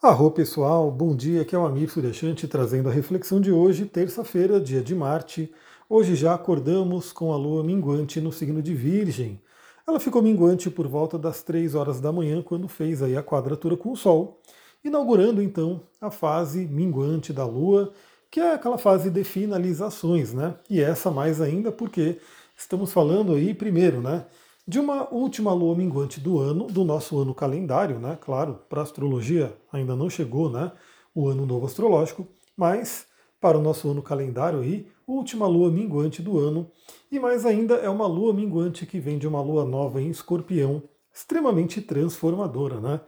Arro pessoal, bom dia, aqui é o Amir Suryashanti trazendo a reflexão de hoje, terça-feira, dia de Marte. Hoje já acordamos com a lua minguante no signo de Virgem. Ela ficou minguante por volta das 3 horas da manhã, quando fez aí a quadratura com o Sol, inaugurando então a fase minguante da lua, que é aquela fase de finalizações, né? E essa mais ainda porque estamos falando aí primeiro, né? De uma última lua minguante do ano, do nosso ano calendário, né? Claro, para a astrologia ainda não chegou, né? O ano novo astrológico, mas para o nosso ano calendário aí, última lua minguante do ano, e mais ainda é uma lua minguante que vem de uma lua nova em escorpião, extremamente transformadora, né?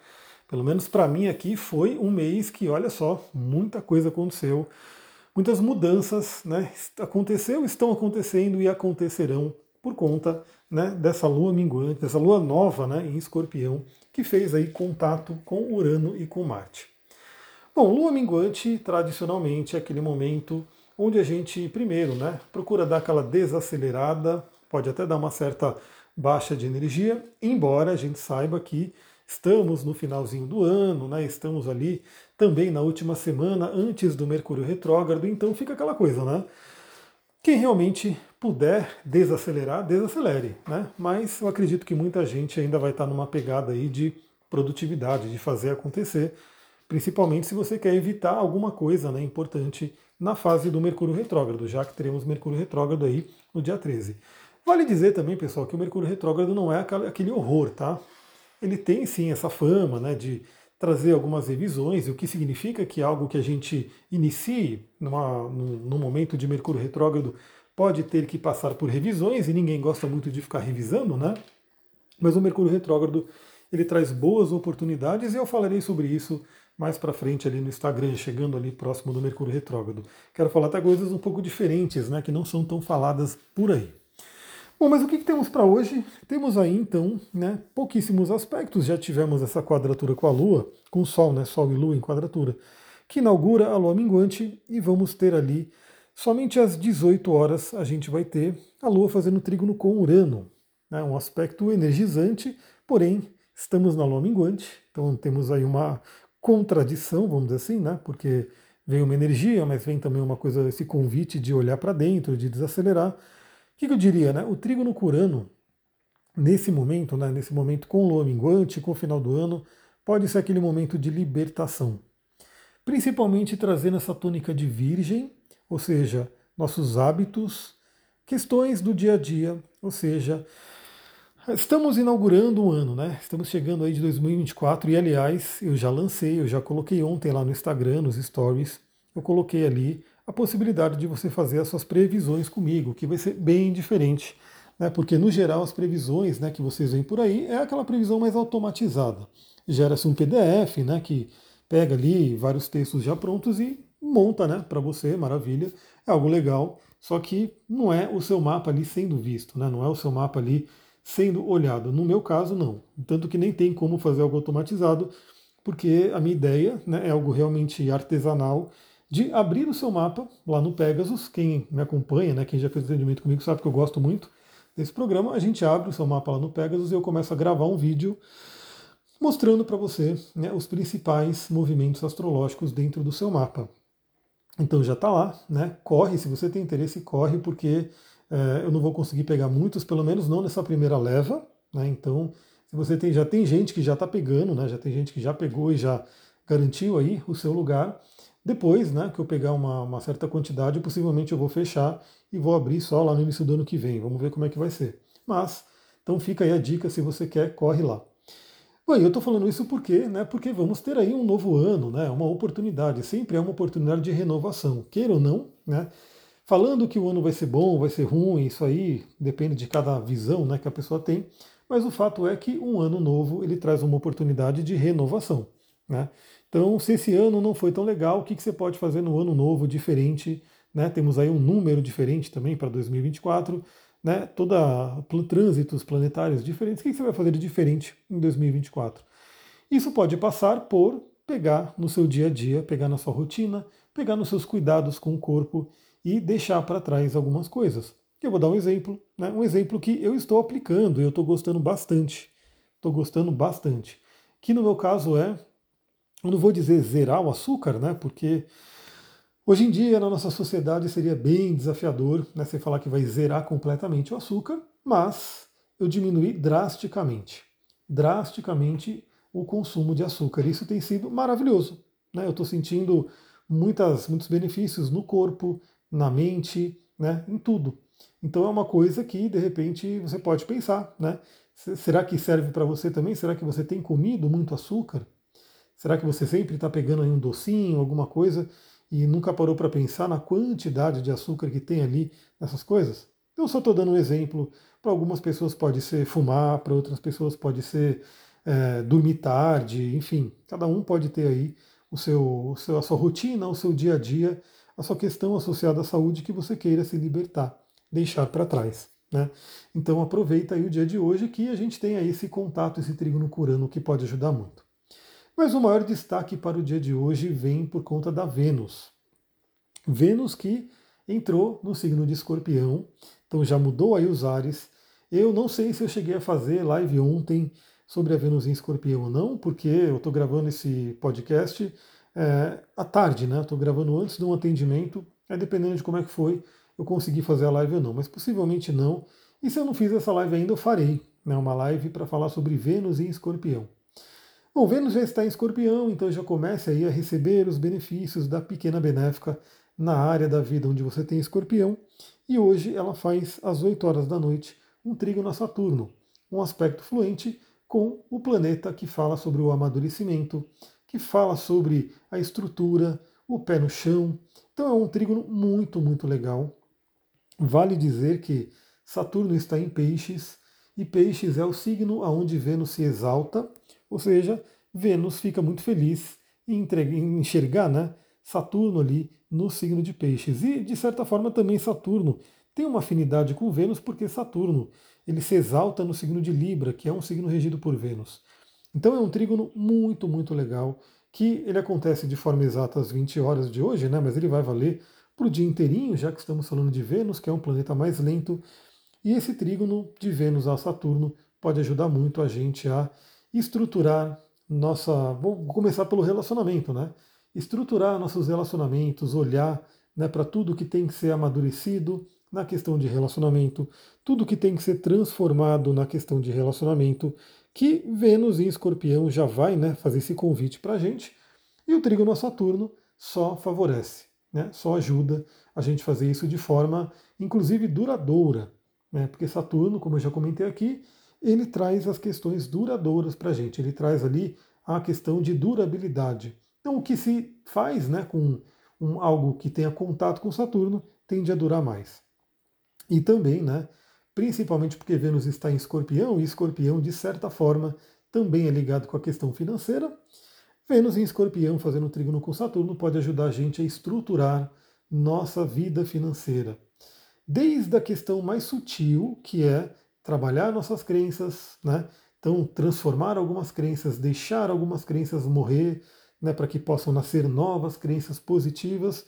Pelo menos para mim aqui foi um mês que, olha só, muita coisa aconteceu, muitas mudanças, né? Aconteceu, estão acontecendo e acontecerão por conta né, dessa lua minguante, dessa lua nova né, em escorpião, que fez aí contato com Urano e com Marte. Bom, lua minguante, tradicionalmente, é aquele momento onde a gente, primeiro, né, procura dar aquela desacelerada, pode até dar uma certa baixa de energia, embora a gente saiba que estamos no finalzinho do ano, né, estamos ali também na última semana antes do Mercúrio retrógrado, então fica aquela coisa, né? Quem realmente puder desacelerar, desacelere, né? Mas eu acredito que muita gente ainda vai estar numa pegada aí de produtividade, de fazer acontecer, principalmente se você quer evitar alguma coisa né, importante na fase do Mercúrio retrógrado, já que teremos Mercúrio retrógrado aí no dia 13. Vale dizer também, pessoal, que o Mercúrio retrógrado não é aquele horror, tá? Ele tem sim essa fama, né, de trazer algumas revisões, o que significa que algo que a gente inicie numa, num, momento de Mercúrio retrógrado pode ter que passar por revisões, e ninguém gosta muito de ficar revisando, né? Mas o Mercúrio retrógrado ele traz boas oportunidades e eu falarei sobre isso mais para frente ali no Instagram, chegando ali próximo do Mercúrio retrógrado. Quero falar até coisas um pouco diferentes, né, que não são tão faladas por aí. Bom, mas o que, que temos para hoje? Temos aí então né, pouquíssimos aspectos. Já tivemos essa quadratura com a Lua, com o Sol, né, Sol e Lua em quadratura, que inaugura a Lua minguante e vamos ter ali somente às 18 horas a gente vai ter a Lua fazendo trígono com Urano. Né, um aspecto energizante, porém estamos na Lua minguante, então temos aí uma contradição, vamos dizer assim, né, porque vem uma energia, mas vem também uma coisa, esse convite de olhar para dentro, de desacelerar que, que eu diria? Né? O trígono curano, nesse momento, né, nesse momento com lua minguante, com o final do ano, pode ser aquele momento de libertação. Principalmente trazendo essa tônica de virgem, ou seja, nossos hábitos, questões do dia a dia, ou seja, estamos inaugurando um ano, né? Estamos chegando aí de 2024 e aliás, eu já lancei, eu já coloquei ontem lá no Instagram, nos stories, eu coloquei ali a possibilidade de você fazer as suas previsões comigo, que vai ser bem diferente, né? porque no geral as previsões né, que vocês veem por aí é aquela previsão mais automatizada. Gera-se um PDF né, que pega ali vários textos já prontos e monta né, para você, maravilha, é algo legal, só que não é o seu mapa ali sendo visto, né, não é o seu mapa ali sendo olhado. No meu caso, não. Tanto que nem tem como fazer algo automatizado, porque a minha ideia né, é algo realmente artesanal de abrir o seu mapa lá no Pegasus. Quem me acompanha, né, quem já fez atendimento comigo, sabe que eu gosto muito desse programa. A gente abre o seu mapa lá no Pegasus e eu começo a gravar um vídeo mostrando para você né, os principais movimentos astrológicos dentro do seu mapa. Então já está lá, né? Corre, se você tem interesse, corre, porque é, eu não vou conseguir pegar muitos, pelo menos não nessa primeira leva. Né? Então, se você tem, já tem gente que já está pegando, né? Já tem gente que já pegou e já garantiu aí o seu lugar. Depois, né, que eu pegar uma, uma, certa quantidade, possivelmente eu vou fechar e vou abrir só lá no início do ano que vem. Vamos ver como é que vai ser. Mas, então fica aí a dica, se você quer, corre lá. Bom, eu estou falando isso porque, né, porque vamos ter aí um novo ano, né, uma oportunidade. Sempre é uma oportunidade de renovação, queira ou não, né. Falando que o ano vai ser bom, vai ser ruim, isso aí depende de cada visão né, que a pessoa tem, mas o fato é que um ano novo ele traz uma oportunidade de renovação. Né? Então, se esse ano não foi tão legal, o que, que você pode fazer no ano novo diferente? Né? Temos aí um número diferente também para 2024, né? toda trânsitos planetários diferentes. O que, você vai fazer de diferente em 2024? Isso pode passar por pegar no seu dia a dia, pegar na sua rotina, pegar nos seus cuidados com o corpo e deixar para trás algumas coisas. Eu vou dar um exemplo, né? um exemplo que eu estou aplicando e eu estou gostando bastante. Estou gostando bastante. Que no meu caso é eu não vou dizer zerar o açúcar, né? Porque hoje em dia na nossa sociedade seria bem desafiador, né? Você falar que vai zerar completamente o açúcar, mas eu diminuí drasticamente, drasticamente o consumo de açúcar. Isso tem sido maravilhoso. Né? Eu estou sentindo muitas, muitos benefícios no corpo, na mente, né? em tudo. Então é uma coisa que de repente você pode pensar, né? Será que serve para você também? Será que você tem comido muito açúcar? Será que você sempre está pegando aí um docinho, alguma coisa, e nunca parou para pensar na quantidade de açúcar que tem ali nessas coisas? Eu só estou dando um exemplo. Para algumas pessoas pode ser fumar, para outras pessoas pode ser é, dormir tarde, enfim, cada um pode ter aí o seu, o seu, a sua rotina, o seu dia a dia, a sua questão associada à saúde que você queira se libertar, deixar para trás. Né? Então aproveita aí o dia de hoje que a gente tem aí esse contato, esse trígono curano que pode ajudar muito. Mas o maior destaque para o dia de hoje vem por conta da Vênus. Vênus que entrou no signo de escorpião, então já mudou aí os ares. Eu não sei se eu cheguei a fazer live ontem sobre a Vênus em escorpião ou não, porque eu estou gravando esse podcast é, à tarde, né? Estou gravando antes de um atendimento, é dependendo de como é que foi, eu consegui fazer a live ou não, mas possivelmente não. E se eu não fiz essa live ainda, eu farei né, uma live para falar sobre Vênus em escorpião. Bom, Vênus já está em escorpião, então já comece aí a receber os benefícios da pequena benéfica na área da vida onde você tem escorpião. E hoje ela faz às 8 horas da noite um trígono a Saturno, um aspecto fluente com o planeta que fala sobre o amadurecimento, que fala sobre a estrutura, o pé no chão. Então é um trígono muito, muito legal. Vale dizer que Saturno está em Peixes e Peixes é o signo aonde Vênus se exalta, ou seja, Vênus fica muito feliz em, enxergar né, Saturno ali no signo de Peixes. E de certa forma também Saturno tem uma afinidade com Vênus porque Saturno ele se exalta no signo de Libra, que é um signo regido por Vênus. Então é um trígono muito, muito legal, que ele acontece de forma exata às 20 horas de hoje, né, mas ele vai valer para o dia inteirinho, já que estamos falando de Vênus, que é um planeta mais lento. E esse trígono de Vênus a Saturno pode ajudar muito a gente a estruturar nossa. Vou começar pelo relacionamento, né? Estruturar nossos relacionamentos, olhar né, para tudo que tem que ser amadurecido na questão de relacionamento, tudo que tem que ser transformado na questão de relacionamento, que Vênus em Escorpião já vai né, fazer esse convite para a gente, e o trígono a Saturno só favorece né, só ajuda a gente fazer isso de forma, inclusive, duradoura. Né, porque Saturno, como eu já comentei aqui, ele traz as questões duradouras para a gente, ele traz ali a questão de durabilidade. Então, o que se faz né, com um, algo que tenha contato com Saturno tende a durar mais. E também, né, principalmente porque Vênus está em escorpião, e escorpião, de certa forma, também é ligado com a questão financeira, Vênus em escorpião fazendo trígono com Saturno pode ajudar a gente a estruturar nossa vida financeira. Desde a questão mais sutil, que é trabalhar nossas crenças, né? Então, transformar algumas crenças, deixar algumas crenças morrer, né, para que possam nascer novas crenças positivas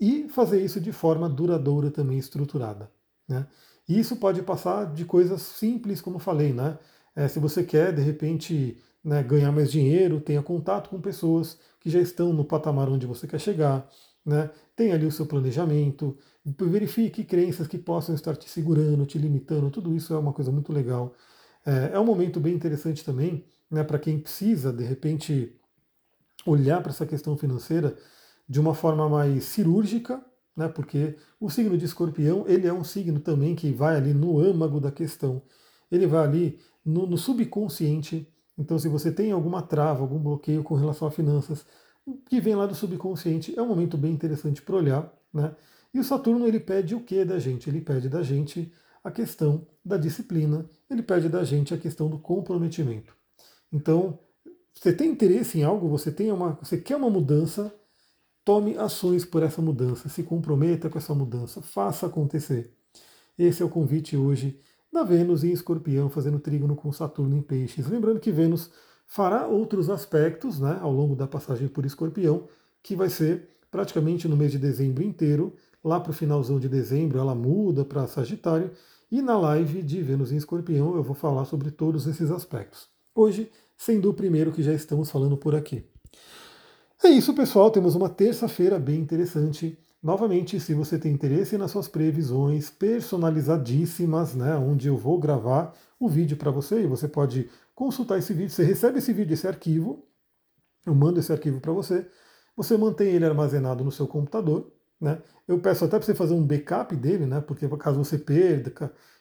e fazer isso de forma duradoura também estruturada. Né? E isso pode passar de coisas simples, como falei, né? É, se você quer, de repente, né, ganhar mais dinheiro, tenha contato com pessoas que já estão no patamar onde você quer chegar, né, tenha ali o seu planejamento, verifique crenças que possam estar te segurando, te limitando, tudo isso é uma coisa muito legal. É, é um momento bem interessante também né, para quem precisa, de repente, olhar para essa questão financeira de uma forma mais cirúrgica, né, porque o signo de escorpião ele é um signo também que vai ali no âmago da questão, ele vai ali no, no subconsciente, então, se você tem alguma trava, algum bloqueio com relação a finanças, que vem lá do subconsciente, é um momento bem interessante para olhar. Né? E o Saturno ele pede o que da gente? Ele pede da gente a questão da disciplina, ele pede da gente a questão do comprometimento. Então, você tem interesse em algo, você tem uma, você quer uma mudança, tome ações por essa mudança, se comprometa com essa mudança, faça acontecer. Esse é o convite hoje da Vênus em Escorpião, fazendo trígono com Saturno em Peixes. Lembrando que Vênus fará outros aspectos né, ao longo da passagem por Escorpião, que vai ser praticamente no mês de dezembro inteiro. Lá para o finalzão de dezembro ela muda para Sagitário. E na live de Vênus em Escorpião eu vou falar sobre todos esses aspectos. Hoje, sendo o primeiro que já estamos falando por aqui. É isso, pessoal. Temos uma terça-feira bem interessante. Novamente, se você tem interesse nas suas previsões personalizadíssimas, né, onde eu vou gravar o vídeo para você e você pode consultar esse vídeo. Você recebe esse vídeo, esse arquivo, eu mando esse arquivo para você. Você mantém ele armazenado no seu computador. Né? Eu peço até para você fazer um backup dele, né? porque caso você perda,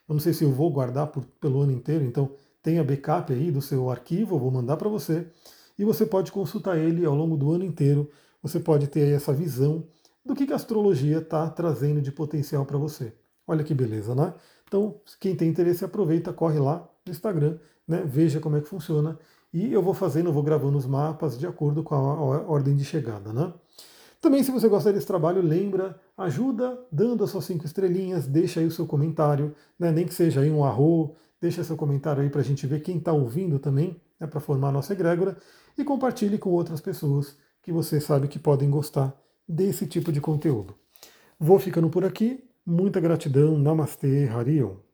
eu não sei se eu vou guardar por, pelo ano inteiro, então tenha backup aí do seu arquivo, eu vou mandar para você e você pode consultar ele ao longo do ano inteiro. Você pode ter essa visão do que a astrologia está trazendo de potencial para você. Olha que beleza, né? Então, quem tem interesse, aproveita, corre lá no Instagram, né? veja como é que funciona. E eu vou fazendo, eu vou gravando os mapas de acordo com a ordem de chegada, né? Também, se você gosta desse trabalho, lembra, ajuda dando as suas cinco estrelinhas, deixa aí o seu comentário, né? nem que seja aí um arro, deixa seu comentário aí para a gente ver quem está ouvindo também, né? para formar a nossa egrégora e compartilhe com outras pessoas que você sabe que podem gostar desse tipo de conteúdo. Vou ficando por aqui. Muita gratidão. Namastê, Harion.